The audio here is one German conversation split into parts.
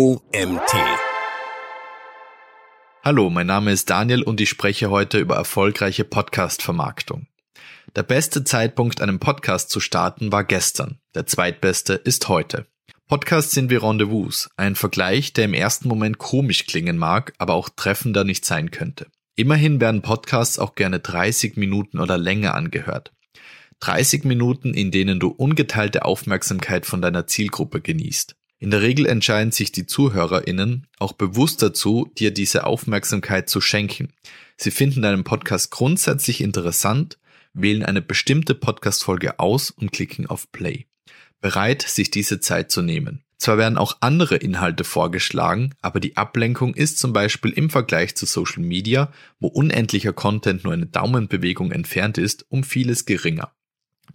OMT. Hallo, mein Name ist Daniel und ich spreche heute über erfolgreiche Podcast-Vermarktung. Der beste Zeitpunkt, einen Podcast zu starten, war gestern. Der zweitbeste ist heute. Podcasts sind wie Rendezvous, ein Vergleich, der im ersten Moment komisch klingen mag, aber auch treffender nicht sein könnte. Immerhin werden Podcasts auch gerne 30 Minuten oder länger angehört. 30 Minuten, in denen du ungeteilte Aufmerksamkeit von deiner Zielgruppe genießt. In der Regel entscheiden sich die ZuhörerInnen auch bewusst dazu, dir diese Aufmerksamkeit zu schenken. Sie finden deinen Podcast grundsätzlich interessant, wählen eine bestimmte Podcast-Folge aus und klicken auf Play. Bereit, sich diese Zeit zu nehmen. Zwar werden auch andere Inhalte vorgeschlagen, aber die Ablenkung ist zum Beispiel im Vergleich zu Social Media, wo unendlicher Content nur eine Daumenbewegung entfernt ist, um vieles geringer.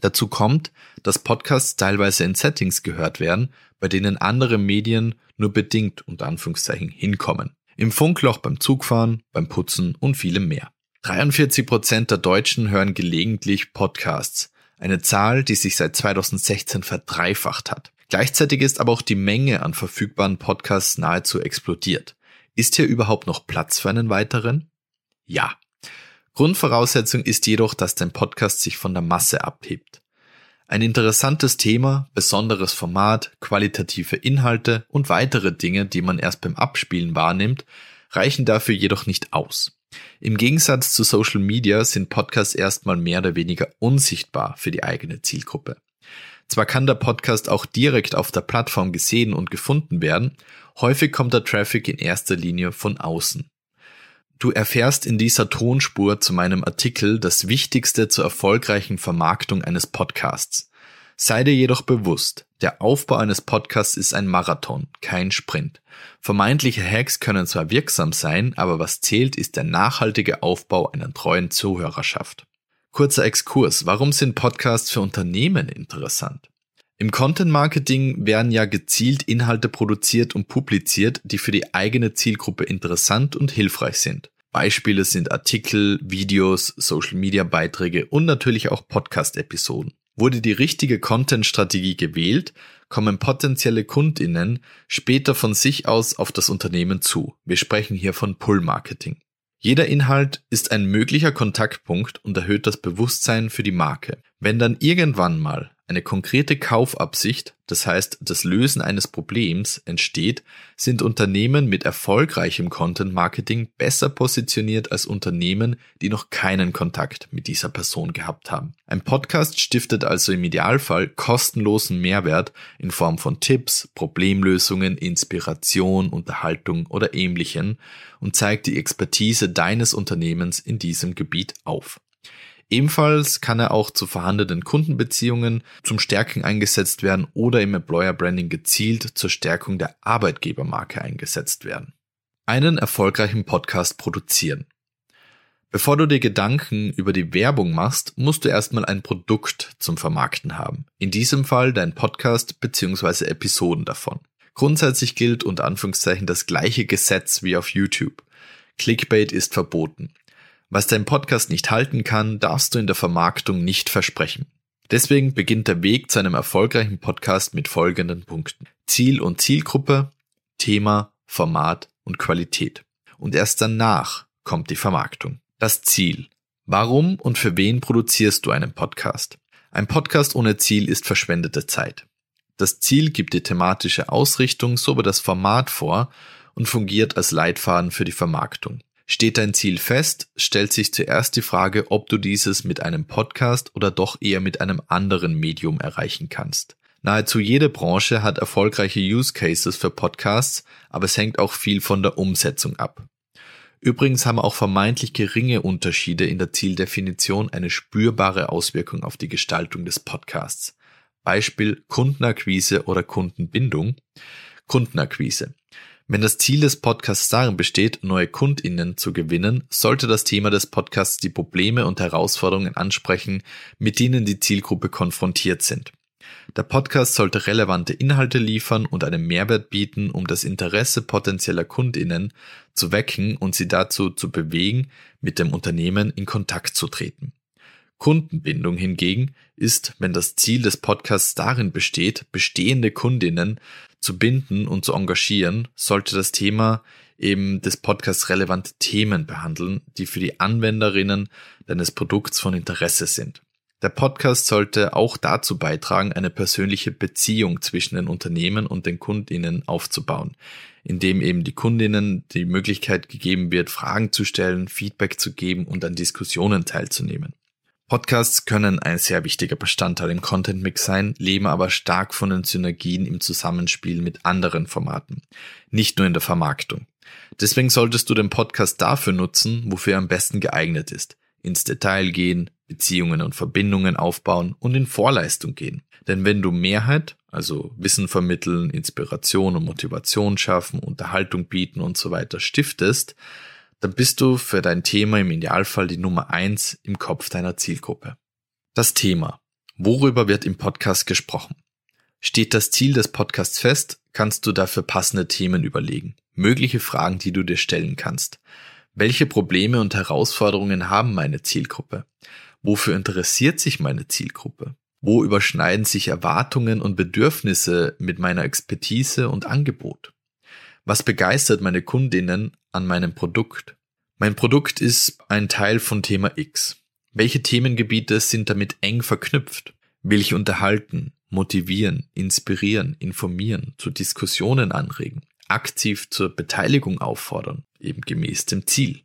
Dazu kommt, dass Podcasts teilweise in Settings gehört werden, bei denen andere Medien nur bedingt unter Anführungszeichen hinkommen. Im Funkloch beim Zugfahren, beim Putzen und vielem mehr. 43 Prozent der Deutschen hören gelegentlich Podcasts. Eine Zahl, die sich seit 2016 verdreifacht hat. Gleichzeitig ist aber auch die Menge an verfügbaren Podcasts nahezu explodiert. Ist hier überhaupt noch Platz für einen weiteren? Ja. Grundvoraussetzung ist jedoch, dass dein Podcast sich von der Masse abhebt. Ein interessantes Thema, besonderes Format, qualitative Inhalte und weitere Dinge, die man erst beim Abspielen wahrnimmt, reichen dafür jedoch nicht aus. Im Gegensatz zu Social Media sind Podcasts erstmal mehr oder weniger unsichtbar für die eigene Zielgruppe. Zwar kann der Podcast auch direkt auf der Plattform gesehen und gefunden werden, häufig kommt der Traffic in erster Linie von außen. Du erfährst in dieser Tonspur zu meinem Artikel das Wichtigste zur erfolgreichen Vermarktung eines Podcasts. Sei dir jedoch bewusst, der Aufbau eines Podcasts ist ein Marathon, kein Sprint. Vermeintliche Hacks können zwar wirksam sein, aber was zählt, ist der nachhaltige Aufbau einer treuen Zuhörerschaft. Kurzer Exkurs, warum sind Podcasts für Unternehmen interessant? Im Content Marketing werden ja gezielt Inhalte produziert und publiziert, die für die eigene Zielgruppe interessant und hilfreich sind. Beispiele sind Artikel, Videos, Social Media Beiträge und natürlich auch Podcast Episoden. Wurde die richtige Content-Strategie gewählt, kommen potenzielle Kundinnen später von sich aus auf das Unternehmen zu. Wir sprechen hier von Pull-Marketing. Jeder Inhalt ist ein möglicher Kontaktpunkt und erhöht das Bewusstsein für die Marke. Wenn dann irgendwann mal eine konkrete Kaufabsicht, das heißt das Lösen eines Problems, entsteht, sind Unternehmen mit erfolgreichem Content Marketing besser positioniert als Unternehmen, die noch keinen Kontakt mit dieser Person gehabt haben. Ein Podcast stiftet also im Idealfall kostenlosen Mehrwert in Form von Tipps, Problemlösungen, Inspiration, Unterhaltung oder ähnlichen und zeigt die Expertise deines Unternehmens in diesem Gebiet auf. Ebenfalls kann er auch zu vorhandenen Kundenbeziehungen zum Stärken eingesetzt werden oder im Employer Branding gezielt zur Stärkung der Arbeitgebermarke eingesetzt werden. Einen erfolgreichen Podcast produzieren. Bevor du dir Gedanken über die Werbung machst, musst du erstmal ein Produkt zum Vermarkten haben. In diesem Fall dein Podcast bzw. Episoden davon. Grundsätzlich gilt unter Anführungszeichen das gleiche Gesetz wie auf YouTube. Clickbait ist verboten. Was dein Podcast nicht halten kann, darfst du in der Vermarktung nicht versprechen. Deswegen beginnt der Weg zu einem erfolgreichen Podcast mit folgenden Punkten. Ziel und Zielgruppe, Thema, Format und Qualität. Und erst danach kommt die Vermarktung. Das Ziel. Warum und für wen produzierst du einen Podcast? Ein Podcast ohne Ziel ist verschwendete Zeit. Das Ziel gibt die thematische Ausrichtung sowie das Format vor und fungiert als Leitfaden für die Vermarktung. Steht dein Ziel fest, stellt sich zuerst die Frage, ob du dieses mit einem Podcast oder doch eher mit einem anderen Medium erreichen kannst. Nahezu jede Branche hat erfolgreiche Use Cases für Podcasts, aber es hängt auch viel von der Umsetzung ab. Übrigens haben auch vermeintlich geringe Unterschiede in der Zieldefinition eine spürbare Auswirkung auf die Gestaltung des Podcasts. Beispiel Kundenakquise oder Kundenbindung. Kundenakquise. Wenn das Ziel des Podcasts darin besteht, neue KundInnen zu gewinnen, sollte das Thema des Podcasts die Probleme und Herausforderungen ansprechen, mit denen die Zielgruppe konfrontiert sind. Der Podcast sollte relevante Inhalte liefern und einen Mehrwert bieten, um das Interesse potenzieller KundInnen zu wecken und sie dazu zu bewegen, mit dem Unternehmen in Kontakt zu treten. Kundenbindung hingegen ist, wenn das Ziel des Podcasts darin besteht, bestehende Kundinnen zu binden und zu engagieren, sollte das Thema eben des Podcasts relevante Themen behandeln, die für die Anwenderinnen deines Produkts von Interesse sind. Der Podcast sollte auch dazu beitragen, eine persönliche Beziehung zwischen den Unternehmen und den Kundinnen aufzubauen, indem eben die Kundinnen die Möglichkeit gegeben wird, Fragen zu stellen, Feedback zu geben und an Diskussionen teilzunehmen. Podcasts können ein sehr wichtiger Bestandteil im Content Mix sein, leben aber stark von den Synergien im Zusammenspiel mit anderen Formaten, nicht nur in der Vermarktung. Deswegen solltest du den Podcast dafür nutzen, wofür er am besten geeignet ist. Ins Detail gehen, Beziehungen und Verbindungen aufbauen und in Vorleistung gehen. Denn wenn du Mehrheit, also Wissen vermitteln, Inspiration und Motivation schaffen, Unterhaltung bieten und so weiter stiftest, dann bist du für dein Thema im Idealfall die Nummer eins im Kopf deiner Zielgruppe. Das Thema. Worüber wird im Podcast gesprochen? Steht das Ziel des Podcasts fest, kannst du dafür passende Themen überlegen. Mögliche Fragen, die du dir stellen kannst. Welche Probleme und Herausforderungen haben meine Zielgruppe? Wofür interessiert sich meine Zielgruppe? Wo überschneiden sich Erwartungen und Bedürfnisse mit meiner Expertise und Angebot? Was begeistert meine Kundinnen an meinem Produkt? Mein Produkt ist ein Teil von Thema X. Welche Themengebiete sind damit eng verknüpft? Will ich unterhalten, motivieren, inspirieren, informieren, zu Diskussionen anregen, aktiv zur Beteiligung auffordern, eben gemäß dem Ziel?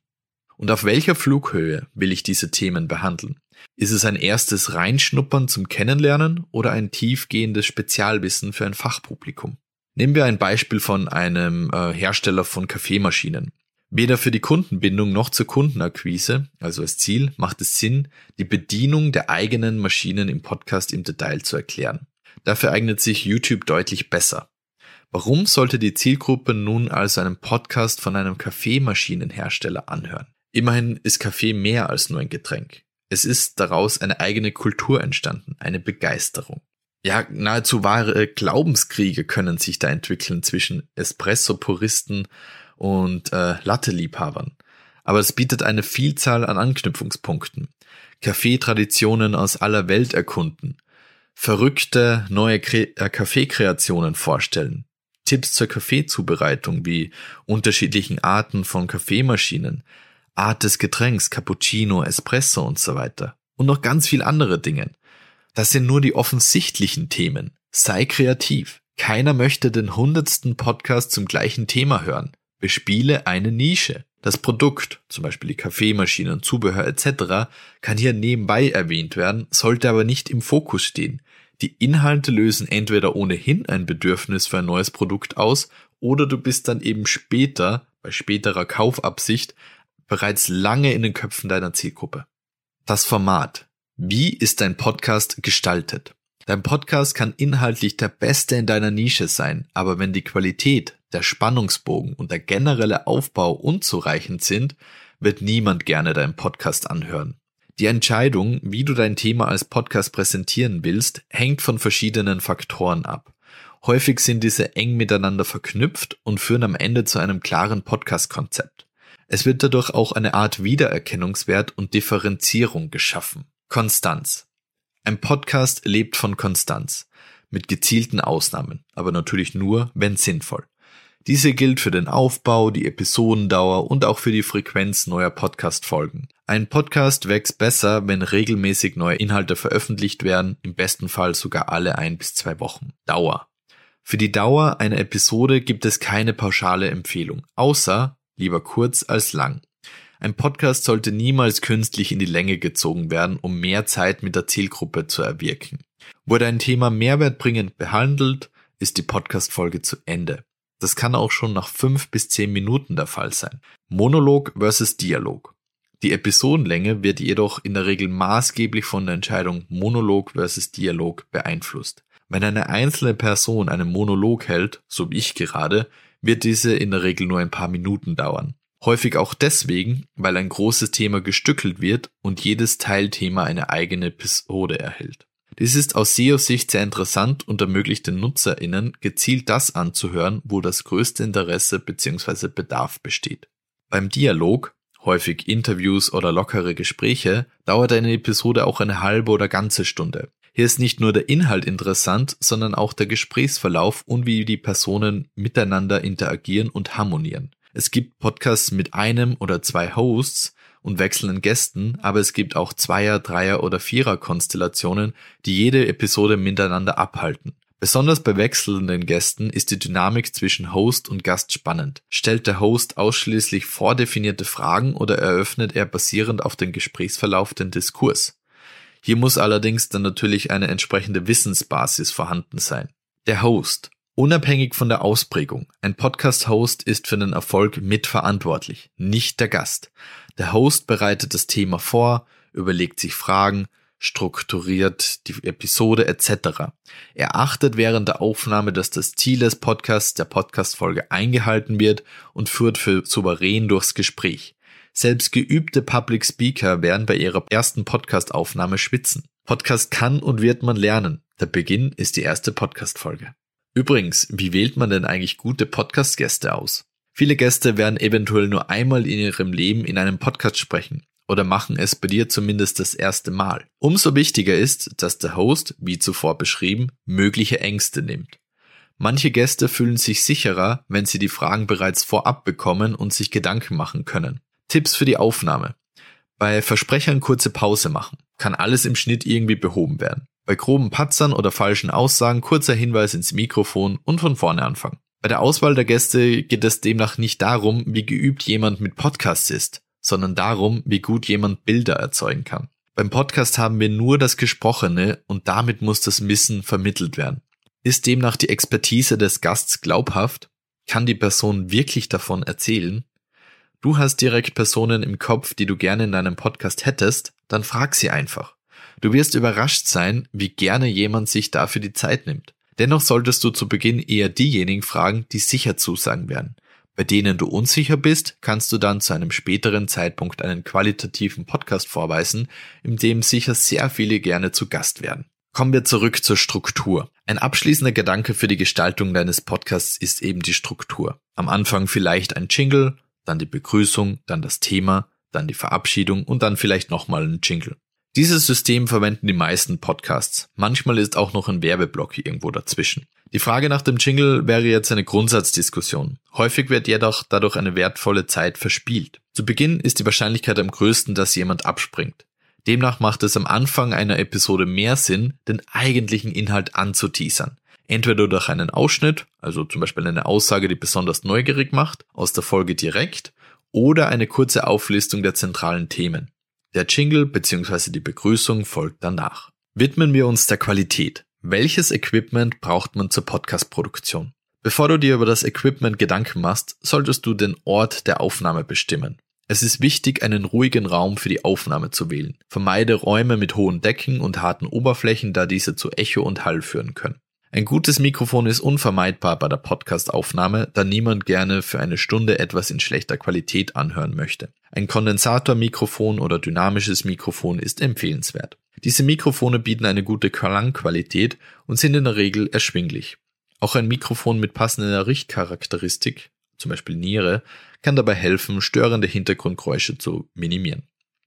Und auf welcher Flughöhe will ich diese Themen behandeln? Ist es ein erstes Reinschnuppern zum Kennenlernen oder ein tiefgehendes Spezialwissen für ein Fachpublikum? Nehmen wir ein Beispiel von einem äh, Hersteller von Kaffeemaschinen. Weder für die Kundenbindung noch zur Kundenakquise, also als Ziel, macht es Sinn, die Bedienung der eigenen Maschinen im Podcast im Detail zu erklären. Dafür eignet sich YouTube deutlich besser. Warum sollte die Zielgruppe nun also einen Podcast von einem Kaffeemaschinenhersteller anhören? Immerhin ist Kaffee mehr als nur ein Getränk. Es ist daraus eine eigene Kultur entstanden, eine Begeisterung. Ja, nahezu wahre Glaubenskriege können sich da entwickeln zwischen Espresso-Puristen und äh, Latte-Liebhabern. Aber es bietet eine Vielzahl an Anknüpfungspunkten. Kaffeetraditionen aus aller Welt erkunden, verrückte neue Kre äh, Kaffeekreationen vorstellen, Tipps zur Kaffeezubereitung wie unterschiedlichen Arten von Kaffeemaschinen, Art des Getränks, Cappuccino, Espresso und so weiter. Und noch ganz viel andere Dinge. Das sind nur die offensichtlichen Themen. Sei kreativ. Keiner möchte den hundertsten Podcast zum gleichen Thema hören. Bespiele eine Nische. Das Produkt, zum Beispiel die Kaffeemaschine und Zubehör etc., kann hier nebenbei erwähnt werden, sollte aber nicht im Fokus stehen. Die Inhalte lösen entweder ohnehin ein Bedürfnis für ein neues Produkt aus, oder du bist dann eben später, bei späterer Kaufabsicht, bereits lange in den Köpfen deiner Zielgruppe. Das Format. Wie ist dein Podcast gestaltet? Dein Podcast kann inhaltlich der beste in deiner Nische sein, aber wenn die Qualität, der Spannungsbogen und der generelle Aufbau unzureichend sind, wird niemand gerne deinen Podcast anhören. Die Entscheidung, wie du dein Thema als Podcast präsentieren willst, hängt von verschiedenen Faktoren ab. Häufig sind diese eng miteinander verknüpft und führen am Ende zu einem klaren Podcast-Konzept. Es wird dadurch auch eine Art Wiedererkennungswert und Differenzierung geschaffen. Konstanz. Ein Podcast lebt von Konstanz, mit gezielten Ausnahmen, aber natürlich nur, wenn sinnvoll. Diese gilt für den Aufbau, die Episodendauer und auch für die Frequenz neuer Podcast-Folgen. Ein Podcast wächst besser, wenn regelmäßig neue Inhalte veröffentlicht werden, im besten Fall sogar alle ein bis zwei Wochen. Dauer. Für die Dauer einer Episode gibt es keine pauschale Empfehlung, außer lieber kurz als lang. Ein Podcast sollte niemals künstlich in die Länge gezogen werden, um mehr Zeit mit der Zielgruppe zu erwirken. Wurde ein Thema mehrwertbringend behandelt, ist die Podcast-Folge zu Ende. Das kann auch schon nach fünf bis zehn Minuten der Fall sein. Monolog versus Dialog. Die Episodenlänge wird jedoch in der Regel maßgeblich von der Entscheidung Monolog versus Dialog beeinflusst. Wenn eine einzelne Person einen Monolog hält, so wie ich gerade, wird diese in der Regel nur ein paar Minuten dauern. Häufig auch deswegen, weil ein großes Thema gestückelt wird und jedes Teilthema eine eigene Episode erhält. Dies ist aus SEO-Sicht sehr interessant und ermöglicht den NutzerInnen, gezielt das anzuhören, wo das größte Interesse bzw. Bedarf besteht. Beim Dialog, häufig Interviews oder lockere Gespräche, dauert eine Episode auch eine halbe oder ganze Stunde. Hier ist nicht nur der Inhalt interessant, sondern auch der Gesprächsverlauf und wie die Personen miteinander interagieren und harmonieren. Es gibt Podcasts mit einem oder zwei Hosts und wechselnden Gästen, aber es gibt auch Zweier-, Dreier- oder Vierer-Konstellationen, die jede Episode miteinander abhalten. Besonders bei wechselnden Gästen ist die Dynamik zwischen Host und Gast spannend. Stellt der Host ausschließlich vordefinierte Fragen oder eröffnet er basierend auf den Gesprächsverlauf den Diskurs? Hier muss allerdings dann natürlich eine entsprechende Wissensbasis vorhanden sein. Der Host. Unabhängig von der Ausprägung. Ein Podcast-Host ist für den Erfolg mitverantwortlich, nicht der Gast. Der Host bereitet das Thema vor, überlegt sich Fragen, strukturiert die Episode etc. Er achtet während der Aufnahme, dass das Ziel des Podcasts der Podcast-Folge eingehalten wird und führt für souverän durchs Gespräch. Selbst geübte Public Speaker werden bei ihrer ersten Podcast-Aufnahme schwitzen. Podcast kann und wird man lernen. Der Beginn ist die erste Podcast-Folge. Übrigens, wie wählt man denn eigentlich gute Podcast-Gäste aus? Viele Gäste werden eventuell nur einmal in ihrem Leben in einem Podcast sprechen oder machen es bei dir zumindest das erste Mal. Umso wichtiger ist, dass der Host, wie zuvor beschrieben, mögliche Ängste nimmt. Manche Gäste fühlen sich sicherer, wenn sie die Fragen bereits vorab bekommen und sich Gedanken machen können. Tipps für die Aufnahme. Bei Versprechern kurze Pause machen. Kann alles im Schnitt irgendwie behoben werden. Bei groben Patzern oder falschen Aussagen kurzer Hinweis ins Mikrofon und von vorne anfangen. Bei der Auswahl der Gäste geht es demnach nicht darum, wie geübt jemand mit Podcasts ist, sondern darum, wie gut jemand Bilder erzeugen kann. Beim Podcast haben wir nur das Gesprochene und damit muss das Wissen vermittelt werden. Ist demnach die Expertise des Gasts glaubhaft? Kann die Person wirklich davon erzählen? Du hast direkt Personen im Kopf, die du gerne in deinem Podcast hättest, dann frag sie einfach. Du wirst überrascht sein, wie gerne jemand sich dafür die Zeit nimmt. Dennoch solltest du zu Beginn eher diejenigen fragen, die sicher zusagen werden. Bei denen du unsicher bist, kannst du dann zu einem späteren Zeitpunkt einen qualitativen Podcast vorweisen, in dem sicher sehr viele gerne zu Gast werden. Kommen wir zurück zur Struktur. Ein abschließender Gedanke für die Gestaltung deines Podcasts ist eben die Struktur. Am Anfang vielleicht ein Jingle, dann die Begrüßung, dann das Thema, dann die Verabschiedung und dann vielleicht nochmal ein Jingle. Dieses System verwenden die meisten Podcasts. Manchmal ist auch noch ein Werbeblock irgendwo dazwischen. Die Frage nach dem Jingle wäre jetzt eine Grundsatzdiskussion. Häufig wird jedoch dadurch eine wertvolle Zeit verspielt. Zu Beginn ist die Wahrscheinlichkeit am größten, dass jemand abspringt. Demnach macht es am Anfang einer Episode mehr Sinn, den eigentlichen Inhalt anzuteasern. Entweder durch einen Ausschnitt, also zum Beispiel eine Aussage, die besonders neugierig macht, aus der Folge direkt, oder eine kurze Auflistung der zentralen Themen. Der Jingle bzw. die Begrüßung folgt danach. Widmen wir uns der Qualität. Welches Equipment braucht man zur Podcast-Produktion? Bevor du dir über das Equipment Gedanken machst, solltest du den Ort der Aufnahme bestimmen. Es ist wichtig, einen ruhigen Raum für die Aufnahme zu wählen. Vermeide Räume mit hohen Decken und harten Oberflächen, da diese zu Echo und Hall führen können. Ein gutes Mikrofon ist unvermeidbar bei der Podcast-Aufnahme, da niemand gerne für eine Stunde etwas in schlechter Qualität anhören möchte. Ein Kondensatormikrofon oder dynamisches Mikrofon ist empfehlenswert. Diese Mikrofone bieten eine gute Klangqualität und sind in der Regel erschwinglich. Auch ein Mikrofon mit passender Richtcharakteristik, zum Beispiel Niere, kann dabei helfen, störende Hintergrundgeräusche zu minimieren.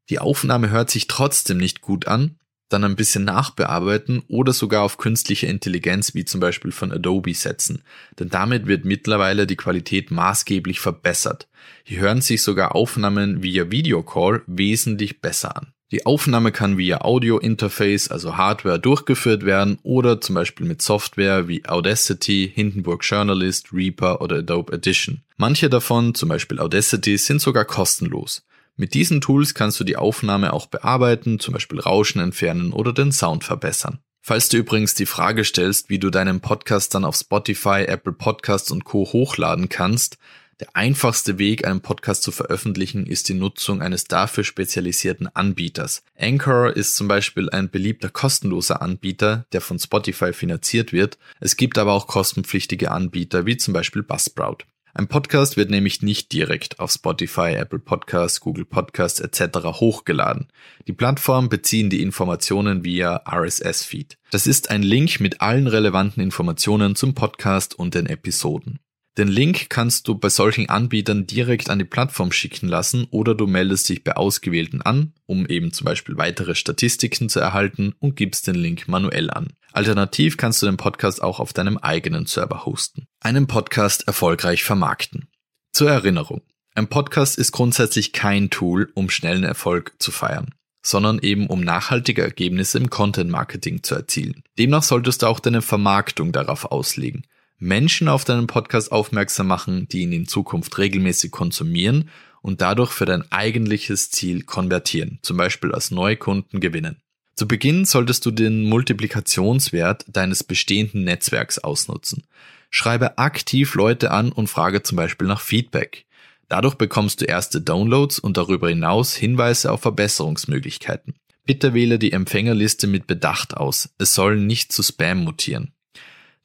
Die Aufnahme hört sich trotzdem nicht gut an, dann ein bisschen nachbearbeiten oder sogar auf künstliche Intelligenz wie zum Beispiel von Adobe setzen, denn damit wird mittlerweile die Qualität maßgeblich verbessert. Hier hören sich sogar Aufnahmen via Videocall wesentlich besser an. Die Aufnahme kann via Audio Interface, also Hardware, durchgeführt werden oder zum Beispiel mit Software wie Audacity, Hindenburg Journalist, Reaper oder Adobe Edition. Manche davon, zum Beispiel Audacity, sind sogar kostenlos. Mit diesen Tools kannst du die Aufnahme auch bearbeiten, zum Beispiel Rauschen entfernen oder den Sound verbessern. Falls du übrigens die Frage stellst, wie du deinen Podcast dann auf Spotify, Apple Podcasts und Co hochladen kannst, der einfachste Weg, einen Podcast zu veröffentlichen, ist die Nutzung eines dafür spezialisierten Anbieters. Anchor ist zum Beispiel ein beliebter kostenloser Anbieter, der von Spotify finanziert wird. Es gibt aber auch kostenpflichtige Anbieter, wie zum Beispiel Buzzsprout. Ein Podcast wird nämlich nicht direkt auf Spotify, Apple Podcasts, Google Podcasts etc. hochgeladen. Die Plattformen beziehen die Informationen via RSS-Feed. Das ist ein Link mit allen relevanten Informationen zum Podcast und den Episoden. Den Link kannst du bei solchen Anbietern direkt an die Plattform schicken lassen oder du meldest dich bei Ausgewählten an, um eben zum Beispiel weitere Statistiken zu erhalten und gibst den Link manuell an. Alternativ kannst du den Podcast auch auf deinem eigenen Server hosten. Einen Podcast erfolgreich vermarkten. Zur Erinnerung. Ein Podcast ist grundsätzlich kein Tool, um schnellen Erfolg zu feiern, sondern eben um nachhaltige Ergebnisse im Content Marketing zu erzielen. Demnach solltest du auch deine Vermarktung darauf auslegen. Menschen auf deinen Podcast aufmerksam machen, die ihn in Zukunft regelmäßig konsumieren und dadurch für dein eigentliches Ziel konvertieren, zum Beispiel als neue Kunden gewinnen. Zu Beginn solltest du den Multiplikationswert deines bestehenden Netzwerks ausnutzen. Schreibe aktiv Leute an und frage zum Beispiel nach Feedback. Dadurch bekommst du erste Downloads und darüber hinaus Hinweise auf Verbesserungsmöglichkeiten. Bitte wähle die Empfängerliste mit Bedacht aus. Es soll nicht zu Spam mutieren.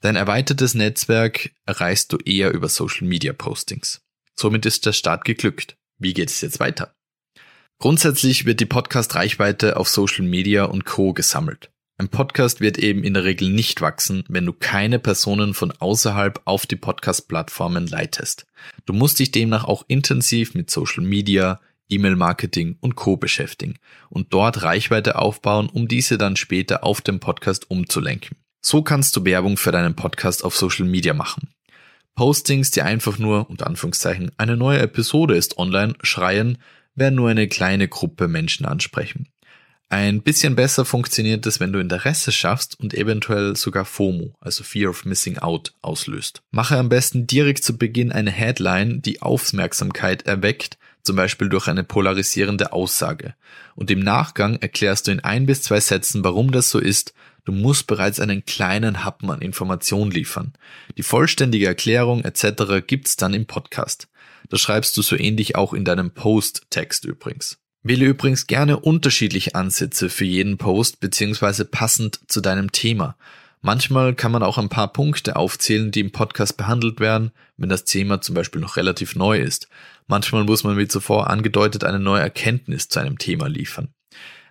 Dein erweitertes Netzwerk erreichst du eher über Social Media Postings. Somit ist der Start geglückt. Wie geht es jetzt weiter? Grundsätzlich wird die Podcast-Reichweite auf Social Media und Co. gesammelt. Ein Podcast wird eben in der Regel nicht wachsen, wenn du keine Personen von außerhalb auf die Podcast-Plattformen leitest. Du musst dich demnach auch intensiv mit Social Media, E-Mail-Marketing und Co. beschäftigen und dort Reichweite aufbauen, um diese dann später auf dem Podcast umzulenken. So kannst du Werbung für deinen Podcast auf Social Media machen. Postings, die einfach nur, unter Anführungszeichen, eine neue Episode ist online, schreien, werden nur eine kleine Gruppe Menschen ansprechen. Ein bisschen besser funktioniert es, wenn du Interesse schaffst und eventuell sogar FOMO, also Fear of Missing Out, auslöst. Mache am besten direkt zu Beginn eine Headline, die Aufmerksamkeit erweckt, zum Beispiel durch eine polarisierende Aussage. Und im Nachgang erklärst du in ein bis zwei Sätzen, warum das so ist Du musst bereits einen kleinen Happen an Informationen liefern. Die vollständige Erklärung etc. gibt's dann im Podcast. Das schreibst du so ähnlich auch in deinem Post-Text übrigens. Wähle übrigens gerne unterschiedliche Ansätze für jeden Post bzw. passend zu deinem Thema. Manchmal kann man auch ein paar Punkte aufzählen, die im Podcast behandelt werden, wenn das Thema zum Beispiel noch relativ neu ist. Manchmal muss man wie zuvor angedeutet eine neue Erkenntnis zu einem Thema liefern.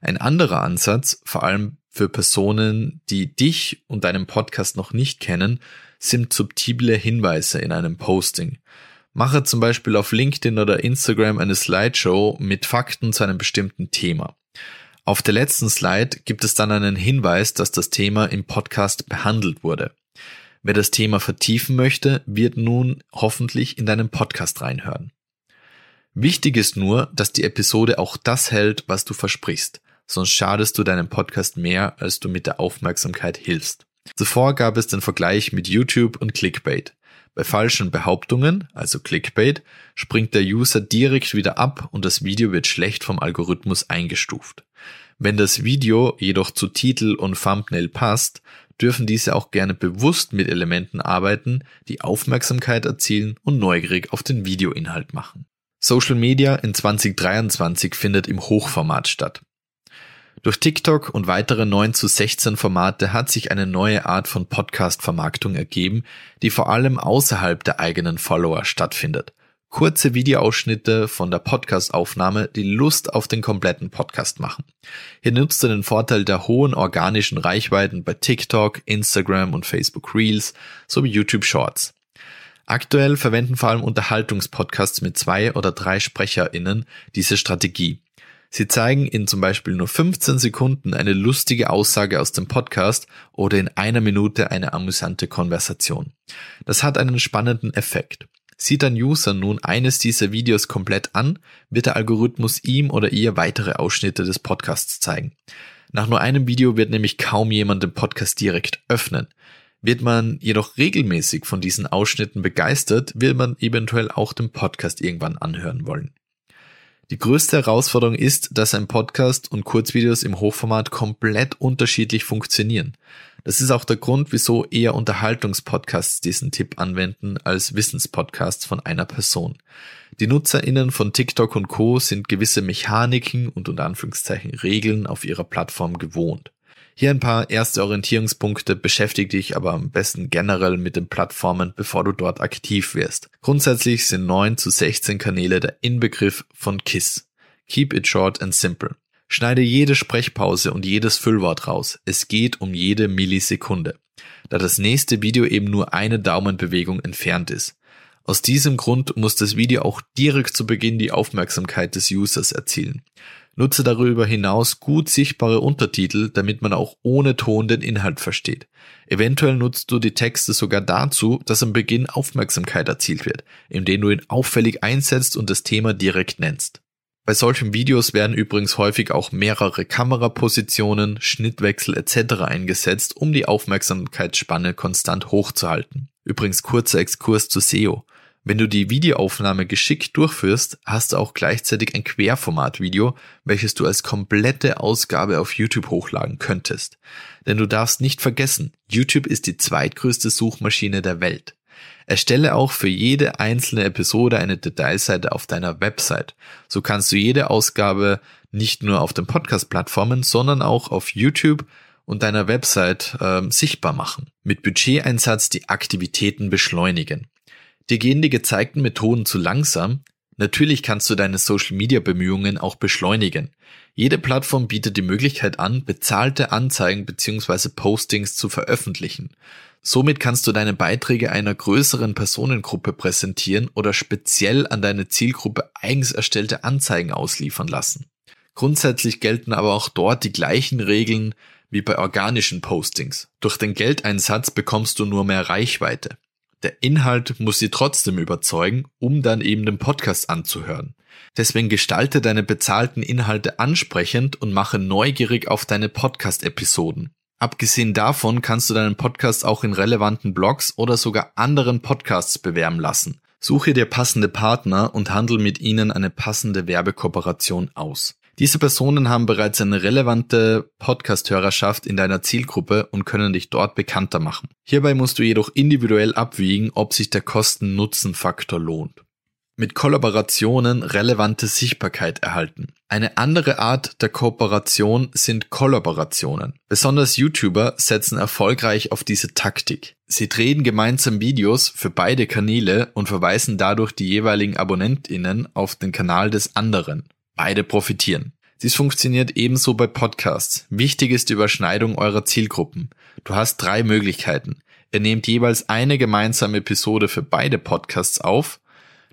Ein anderer Ansatz, vor allem für Personen, die dich und deinen Podcast noch nicht kennen, sind subtile Hinweise in einem Posting. Mache zum Beispiel auf LinkedIn oder Instagram eine Slideshow mit Fakten zu einem bestimmten Thema. Auf der letzten Slide gibt es dann einen Hinweis, dass das Thema im Podcast behandelt wurde. Wer das Thema vertiefen möchte, wird nun hoffentlich in deinen Podcast reinhören. Wichtig ist nur, dass die Episode auch das hält, was du versprichst sonst schadest du deinem Podcast mehr, als du mit der Aufmerksamkeit hilfst. Zuvor gab es den Vergleich mit YouTube und Clickbait. Bei falschen Behauptungen, also Clickbait, springt der User direkt wieder ab und das Video wird schlecht vom Algorithmus eingestuft. Wenn das Video jedoch zu Titel und Thumbnail passt, dürfen diese auch gerne bewusst mit Elementen arbeiten, die Aufmerksamkeit erzielen und neugierig auf den Videoinhalt machen. Social Media in 2023 findet im Hochformat statt. Durch TikTok und weitere 9 zu 16 Formate hat sich eine neue Art von Podcast-Vermarktung ergeben, die vor allem außerhalb der eigenen Follower stattfindet. Kurze Videoausschnitte von der Podcast-Aufnahme, die Lust auf den kompletten Podcast machen. Hier nutzt du den Vorteil der hohen organischen Reichweiten bei TikTok, Instagram und Facebook Reels sowie YouTube Shorts. Aktuell verwenden vor allem Unterhaltungspodcasts mit zwei oder drei SprecherInnen diese Strategie. Sie zeigen in zum Beispiel nur 15 Sekunden eine lustige Aussage aus dem Podcast oder in einer Minute eine amüsante Konversation. Das hat einen spannenden Effekt. Sieht ein User nun eines dieser Videos komplett an, wird der Algorithmus ihm oder ihr weitere Ausschnitte des Podcasts zeigen. Nach nur einem Video wird nämlich kaum jemand den Podcast direkt öffnen. Wird man jedoch regelmäßig von diesen Ausschnitten begeistert, wird man eventuell auch den Podcast irgendwann anhören wollen. Die größte Herausforderung ist, dass ein Podcast und Kurzvideos im Hochformat komplett unterschiedlich funktionieren. Das ist auch der Grund, wieso eher Unterhaltungspodcasts diesen Tipp anwenden als Wissenspodcasts von einer Person. Die NutzerInnen von TikTok und Co. sind gewisse Mechaniken und unter Anführungszeichen Regeln auf ihrer Plattform gewohnt. Hier ein paar erste Orientierungspunkte, beschäftige dich aber am besten generell mit den Plattformen, bevor du dort aktiv wirst. Grundsätzlich sind 9 zu 16 Kanäle der Inbegriff von KISS. Keep it short and simple. Schneide jede Sprechpause und jedes Füllwort raus. Es geht um jede Millisekunde. Da das nächste Video eben nur eine Daumenbewegung entfernt ist. Aus diesem Grund muss das Video auch direkt zu Beginn die Aufmerksamkeit des Users erzielen. Nutze darüber hinaus gut sichtbare Untertitel, damit man auch ohne Ton den Inhalt versteht. Eventuell nutzt du die Texte sogar dazu, dass am Beginn Aufmerksamkeit erzielt wird, indem du ihn auffällig einsetzt und das Thema direkt nennst. Bei solchen Videos werden übrigens häufig auch mehrere Kamerapositionen, Schnittwechsel etc. eingesetzt, um die Aufmerksamkeitsspanne konstant hochzuhalten. Übrigens kurzer Exkurs zu SEO. Wenn du die Videoaufnahme geschickt durchführst, hast du auch gleichzeitig ein Querformat-Video, welches du als komplette Ausgabe auf YouTube hochladen könntest. Denn du darfst nicht vergessen, YouTube ist die zweitgrößte Suchmaschine der Welt. Erstelle auch für jede einzelne Episode eine Detailseite auf deiner Website. So kannst du jede Ausgabe nicht nur auf den Podcast-Plattformen, sondern auch auf YouTube und deiner Website äh, sichtbar machen. Mit Budgeteinsatz die Aktivitäten beschleunigen. Dir gehen die gezeigten Methoden zu langsam? Natürlich kannst du deine Social-Media-Bemühungen auch beschleunigen. Jede Plattform bietet die Möglichkeit an, bezahlte Anzeigen bzw. Postings zu veröffentlichen. Somit kannst du deine Beiträge einer größeren Personengruppe präsentieren oder speziell an deine Zielgruppe eigens erstellte Anzeigen ausliefern lassen. Grundsätzlich gelten aber auch dort die gleichen Regeln wie bei organischen Postings. Durch den Geldeinsatz bekommst du nur mehr Reichweite. Der Inhalt muss sie trotzdem überzeugen, um dann eben den Podcast anzuhören. Deswegen gestalte deine bezahlten Inhalte ansprechend und mache neugierig auf deine Podcast-Episoden. Abgesehen davon kannst du deinen Podcast auch in relevanten Blogs oder sogar anderen Podcasts bewerben lassen. Suche dir passende Partner und handel mit ihnen eine passende Werbekooperation aus. Diese Personen haben bereits eine relevante Podcast-Hörerschaft in deiner Zielgruppe und können dich dort bekannter machen. Hierbei musst du jedoch individuell abwiegen, ob sich der Kosten-Nutzen-Faktor lohnt. Mit Kollaborationen relevante Sichtbarkeit erhalten. Eine andere Art der Kooperation sind Kollaborationen. Besonders YouTuber setzen erfolgreich auf diese Taktik. Sie drehen gemeinsam Videos für beide Kanäle und verweisen dadurch die jeweiligen AbonnentInnen auf den Kanal des anderen. Beide profitieren. Dies funktioniert ebenso bei Podcasts. Wichtig ist die Überschneidung eurer Zielgruppen. Du hast drei Möglichkeiten. Ihr nehmt jeweils eine gemeinsame Episode für beide Podcasts auf.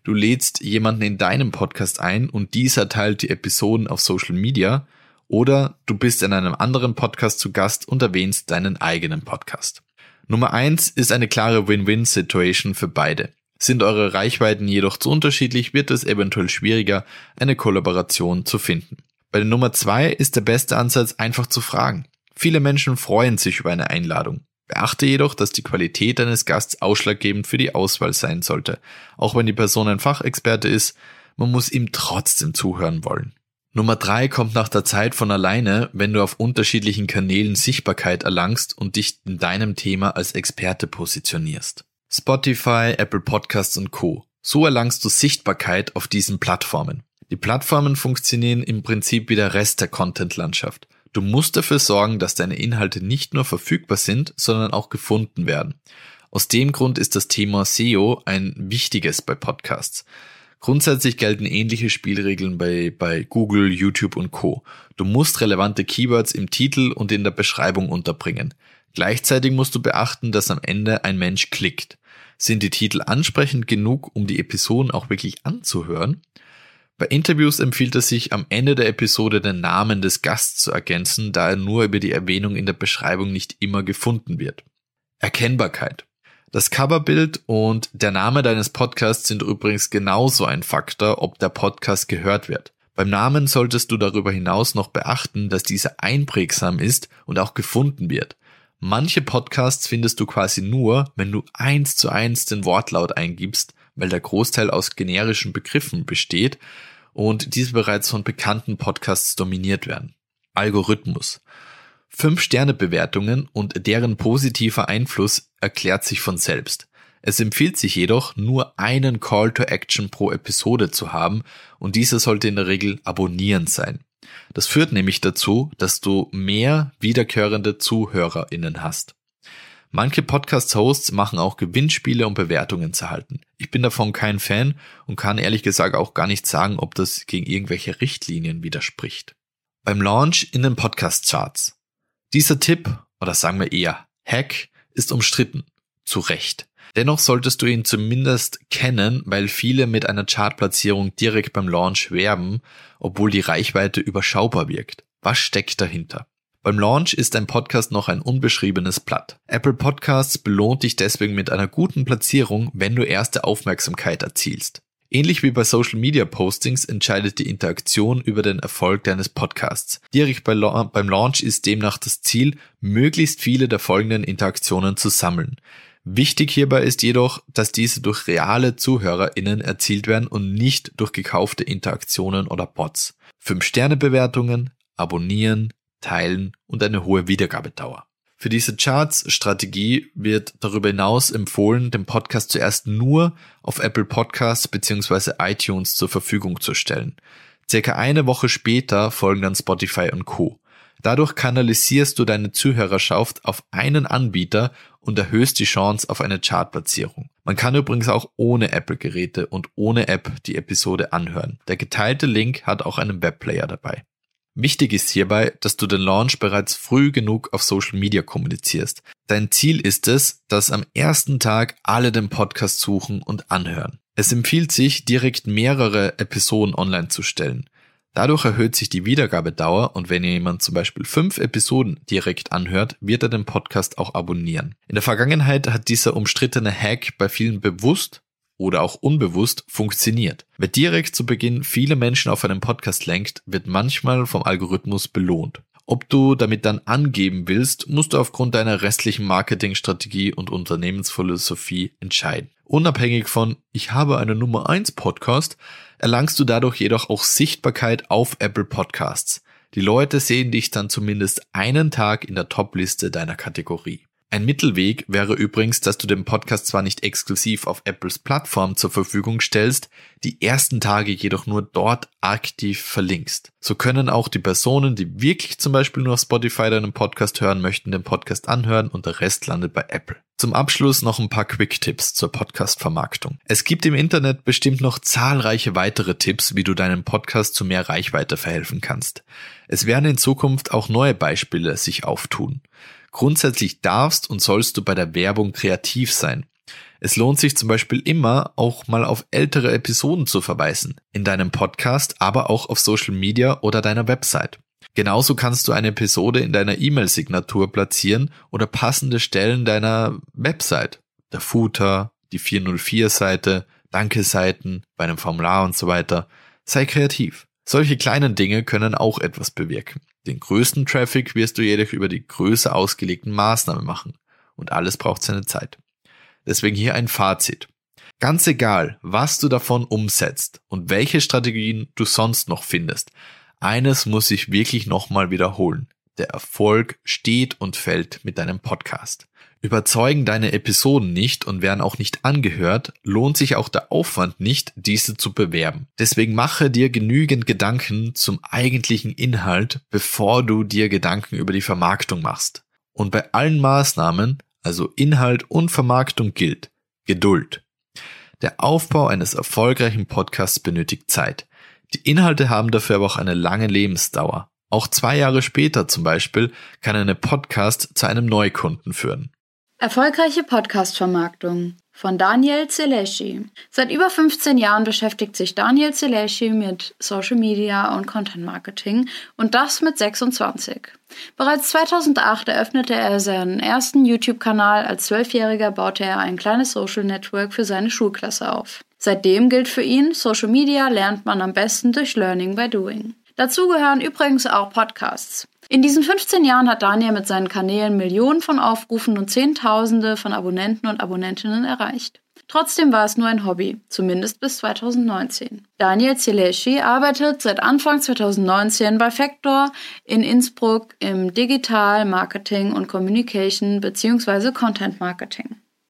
Du lädst jemanden in deinem Podcast ein und dieser teilt die Episoden auf Social Media. Oder du bist in einem anderen Podcast zu Gast und erwähnst deinen eigenen Podcast. Nummer eins ist eine klare Win-Win-Situation für beide. Sind eure Reichweiten jedoch zu unterschiedlich, wird es eventuell schwieriger, eine Kollaboration zu finden. Bei der Nummer zwei ist der beste Ansatz einfach zu fragen. Viele Menschen freuen sich über eine Einladung. Beachte jedoch, dass die Qualität deines Gasts ausschlaggebend für die Auswahl sein sollte. Auch wenn die Person ein Fachexperte ist, man muss ihm trotzdem zuhören wollen. Nummer drei kommt nach der Zeit von alleine, wenn du auf unterschiedlichen Kanälen Sichtbarkeit erlangst und dich in deinem Thema als Experte positionierst. Spotify, Apple Podcasts und Co. So erlangst du Sichtbarkeit auf diesen Plattformen. Die Plattformen funktionieren im Prinzip wie der Rest der Content-Landschaft. Du musst dafür sorgen, dass deine Inhalte nicht nur verfügbar sind, sondern auch gefunden werden. Aus dem Grund ist das Thema SEO ein wichtiges bei Podcasts. Grundsätzlich gelten ähnliche Spielregeln bei, bei Google, YouTube und Co. Du musst relevante Keywords im Titel und in der Beschreibung unterbringen. Gleichzeitig musst du beachten, dass am Ende ein Mensch klickt. Sind die Titel ansprechend genug, um die Episoden auch wirklich anzuhören? Bei Interviews empfiehlt es sich, am Ende der Episode den Namen des Gasts zu ergänzen, da er nur über die Erwähnung in der Beschreibung nicht immer gefunden wird. Erkennbarkeit. Das Coverbild und der Name deines Podcasts sind übrigens genauso ein Faktor, ob der Podcast gehört wird. Beim Namen solltest du darüber hinaus noch beachten, dass dieser einprägsam ist und auch gefunden wird. Manche Podcasts findest du quasi nur, wenn du eins zu eins den Wortlaut eingibst, weil der Großteil aus generischen Begriffen besteht und diese bereits von bekannten Podcasts dominiert werden. Algorithmus. Fünf-Sterne-Bewertungen und deren positiver Einfluss erklärt sich von selbst. Es empfiehlt sich jedoch, nur einen Call to Action pro Episode zu haben und dieser sollte in der Regel abonnieren sein. Das führt nämlich dazu, dass du mehr wiederkehrende ZuhörerInnen hast. Manche Podcast-Hosts machen auch Gewinnspiele, um Bewertungen zu erhalten. Ich bin davon kein Fan und kann ehrlich gesagt auch gar nicht sagen, ob das gegen irgendwelche Richtlinien widerspricht. Beim Launch in den Podcast-Charts. Dieser Tipp, oder sagen wir eher Hack, ist umstritten. Zu Recht. Dennoch solltest du ihn zumindest kennen, weil viele mit einer Chartplatzierung direkt beim Launch werben, obwohl die Reichweite überschaubar wirkt. Was steckt dahinter? Beim Launch ist dein Podcast noch ein unbeschriebenes Blatt. Apple Podcasts belohnt dich deswegen mit einer guten Platzierung, wenn du erste Aufmerksamkeit erzielst. Ähnlich wie bei Social Media Postings entscheidet die Interaktion über den Erfolg deines Podcasts. Direkt bei La beim Launch ist demnach das Ziel, möglichst viele der folgenden Interaktionen zu sammeln. Wichtig hierbei ist jedoch, dass diese durch reale ZuhörerInnen erzielt werden und nicht durch gekaufte Interaktionen oder Bots. 5-Sterne-Bewertungen, abonnieren, teilen und eine hohe Wiedergabedauer. Für diese Charts-Strategie wird darüber hinaus empfohlen, den Podcast zuerst nur auf Apple Podcasts bzw. iTunes zur Verfügung zu stellen. Circa eine Woche später folgen dann Spotify und Co. Dadurch kanalisierst du deine Zuhörerschaft auf einen Anbieter und erhöhst die Chance auf eine Chartplatzierung. Man kann übrigens auch ohne Apple-Geräte und ohne App die Episode anhören. Der geteilte Link hat auch einen Webplayer dabei. Wichtig ist hierbei, dass du den Launch bereits früh genug auf Social Media kommunizierst. Dein Ziel ist es, dass am ersten Tag alle den Podcast suchen und anhören. Es empfiehlt sich, direkt mehrere Episoden online zu stellen. Dadurch erhöht sich die Wiedergabedauer und wenn jemand zum Beispiel fünf Episoden direkt anhört, wird er den Podcast auch abonnieren. In der Vergangenheit hat dieser umstrittene Hack bei vielen bewusst oder auch unbewusst funktioniert. Wer direkt zu Beginn viele Menschen auf einen Podcast lenkt, wird manchmal vom Algorithmus belohnt. Ob du damit dann angeben willst, musst du aufgrund deiner restlichen Marketingstrategie und Unternehmensphilosophie entscheiden. Unabhängig von ich habe eine Nummer 1 Podcast, erlangst du dadurch jedoch auch Sichtbarkeit auf Apple Podcasts. Die Leute sehen dich dann zumindest einen Tag in der Top-Liste deiner Kategorie. Ein Mittelweg wäre übrigens, dass du den Podcast zwar nicht exklusiv auf Apples Plattform zur Verfügung stellst, die ersten Tage jedoch nur dort aktiv verlinkst. So können auch die Personen, die wirklich zum Beispiel nur auf Spotify deinen Podcast hören möchten, den Podcast anhören und der Rest landet bei Apple. Zum Abschluss noch ein paar Quick-Tipps zur Podcast-Vermarktung. Es gibt im Internet bestimmt noch zahlreiche weitere Tipps, wie du deinem Podcast zu mehr Reichweite verhelfen kannst. Es werden in Zukunft auch neue Beispiele sich auftun. Grundsätzlich darfst und sollst du bei der Werbung kreativ sein. Es lohnt sich zum Beispiel immer, auch mal auf ältere Episoden zu verweisen. In deinem Podcast, aber auch auf Social Media oder deiner Website. Genauso kannst du eine Episode in deiner E-Mail-Signatur platzieren oder passende Stellen deiner Website. Der Footer, die 404-Seite, Danke-Seiten, bei einem Formular und so weiter. Sei kreativ. Solche kleinen Dinge können auch etwas bewirken. Den größten Traffic wirst du jedoch über die größer ausgelegten Maßnahmen machen. Und alles braucht seine Zeit. Deswegen hier ein Fazit. Ganz egal, was du davon umsetzt und welche Strategien du sonst noch findest, eines muss ich wirklich nochmal wiederholen. Der Erfolg steht und fällt mit deinem Podcast. Überzeugen deine Episoden nicht und werden auch nicht angehört, lohnt sich auch der Aufwand nicht, diese zu bewerben. Deswegen mache dir genügend Gedanken zum eigentlichen Inhalt, bevor du dir Gedanken über die Vermarktung machst. Und bei allen Maßnahmen, also Inhalt und Vermarktung gilt Geduld. Der Aufbau eines erfolgreichen Podcasts benötigt Zeit. Die Inhalte haben dafür aber auch eine lange Lebensdauer. Auch zwei Jahre später zum Beispiel kann eine Podcast zu einem Neukunden führen. Erfolgreiche Podcast-Vermarktung von Daniel Zeleschi. Seit über 15 Jahren beschäftigt sich Daniel Zeleschi mit Social Media und Content Marketing und das mit 26. Bereits 2008 eröffnete er seinen ersten YouTube-Kanal. Als Zwölfjähriger baute er ein kleines Social Network für seine Schulklasse auf. Seitdem gilt für ihn, Social Media lernt man am besten durch Learning by Doing. Dazu gehören übrigens auch Podcasts. In diesen 15 Jahren hat Daniel mit seinen Kanälen Millionen von Aufrufen und Zehntausende von Abonnenten und Abonnentinnen erreicht. Trotzdem war es nur ein Hobby, zumindest bis 2019. Daniel Zeleschi arbeitet seit Anfang 2019 bei Factor in Innsbruck im Digital Marketing und Communication bzw. Content Marketing.